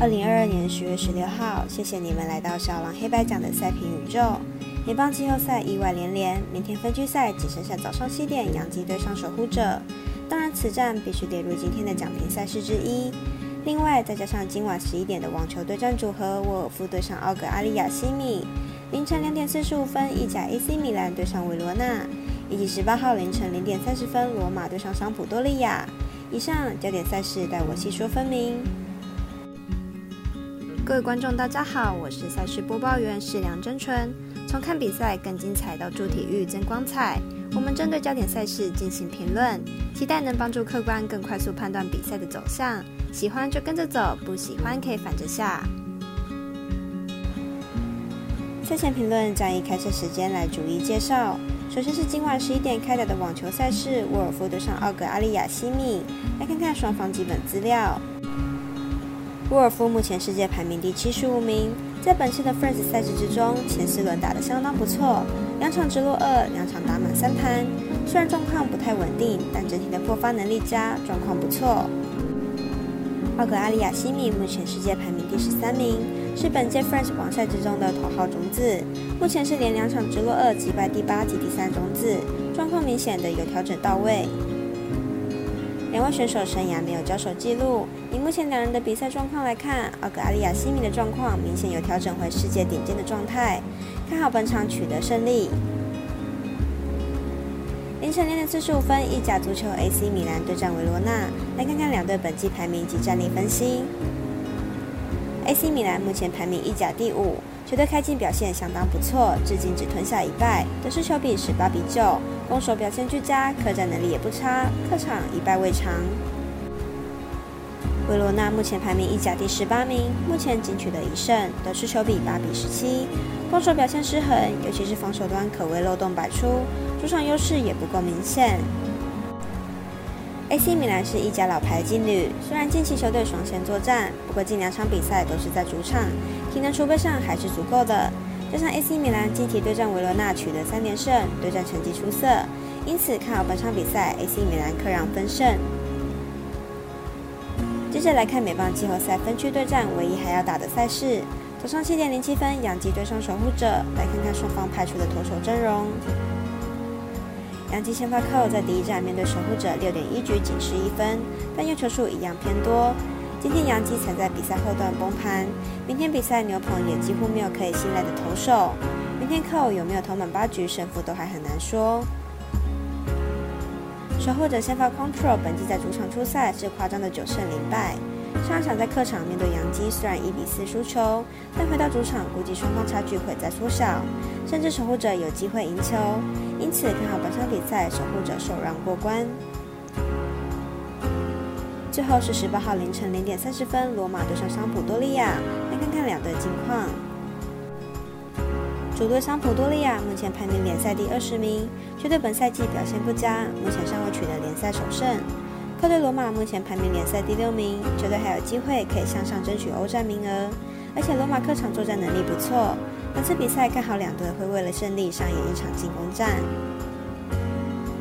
二零二二年十月十六号，谢谢你们来到小狼黑白奖的赛评宇宙。联邦季后赛意外连连，明天分区赛只剩下早上七点洋基对上守护者。当然，此战必须列入今天的奖评赛事之一。另外，再加上今晚十一点的网球对战组合，沃尔夫对上奥格阿利亚西米；凌晨两点四十五分，意甲 AC 米兰对上维罗纳；以及十八号凌晨零点三十分，罗马对上桑普多利亚。以上焦点赛事，待我细说分明。各位观众，大家好，我是赛事播报员是梁真纯。从看比赛更精彩到助体育增光彩，我们针对焦点赛事进行评论，期待能帮助客观更快速判断比赛的走向。喜欢就跟着走，不喜欢可以反着下。赛前评论将以开赛时间来逐一介绍。首先是今晚十一点开打的网球赛事，沃尔夫对上奥格阿利亚西米。来看看双方基本资料。沃尔夫目前世界排名第七十五名，在本次的 f r i e n d s 赛事之中，前四轮打得相当不错，两场直落二，两场打满三盘。虽然状况不太稳定，但整体的破发能力佳，状况不错。奥格阿利亚西米目前世界排名第十三名，是本届 f r i e n d s 网赛之中的头号种子，目前是连两场直落二击败第八及第三种子，状况明显的有调整到位。两位选手生涯没有交手记录。以目前两人的比赛状况来看，奥格阿利亚西米的状况明显有调整回世界顶尖的状态，看好本场取得胜利。凌晨两点四十五分，意甲足球 AC 米兰对战维罗纳，来看看两队本季排名及战力分析。AC 米兰目前排名意甲第五。球队开季表现相当不错，至今只吞下一败，得失球比十八比九，攻守表现俱佳，客战能力也不差，客场一败未尝。维罗纳目前排名意甲第十八名，目前仅取得一胜，得失球比八比十七，攻守表现失衡，尤其是防守端可谓漏洞百出，主场优势也不够明显。AC 米兰是一家老牌劲旅，虽然近期球队双线作战，不过近两场比赛都是在主场，体能储备上还是足够的。加上 AC 米兰近期对战维罗纳取得三连胜，对战成绩出色，因此看好本场比赛 AC 米兰客让分胜。接着来看美棒季后赛分区对战，唯一还要打的赛事，早上七点零七分，洋基对上守护者，来看看双方派出的投手阵容。杨基先发扣在第一站面对守护者，六点一局仅失一分，但用球数一样偏多。今天杨基曾在比赛后段崩盘，明天比赛牛棚也几乎没有可以信赖的投手。明天扣有没有投满八局，胜负都还很难说。守护者先发 Control 本季在主场出赛是夸张的九胜零败，上一场在客场面对杨基虽然一比四输球，但回到主场估计双方差距会再缩小，甚至守护者有机会赢球。因此看好本场比赛守护者首让过关。最后是十八号凌晨零点三十分，罗马对上桑普多利亚，来看看两队近况。主队桑普多利亚目前排名联赛第二十名，球队本赛季表现不佳，目前尚未取得联赛首胜。客队罗马目前排名联赛第六名，球队还有机会可以向上争取欧战名额，而且罗马客场作战能力不错。本次比赛看好两队会为了胜利上演一场进攻战。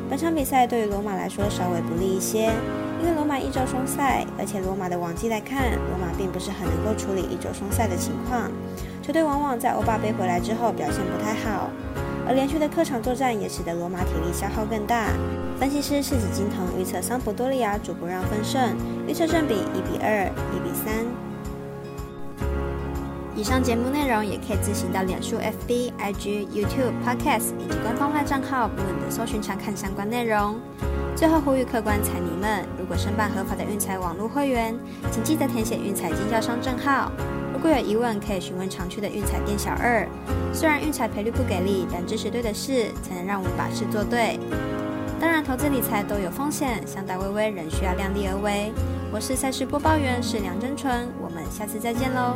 本场比赛对于罗马来说稍微不利一些，因为罗马一周双赛，而且罗马的往绩来看，罗马并不是很能够处理一周双赛的情况。球队往往在欧霸杯回来之后表现不太好，而连续的客场作战也使得罗马体力消耗更大。分析师世子金童预测桑普多利亚主不让分胜，预测胜比一比二、一比三。以上节目内容也可以自行到脸书、FB、IG、YouTube、Podcast 以及官方外账号不稳的搜寻查看相关内容。最后呼吁客官彩迷们，如果申办合法的运彩网络会员，请记得填写运彩经销商证号。如果有疑问，可以询问常去的运彩店小二。虽然运彩赔率不给力，但支持对的事，才能让我们把事做对。当然，投资理财都有风险，想打微微仍需要量力而为。我是赛事播报员是梁真纯，我们下次再见喽。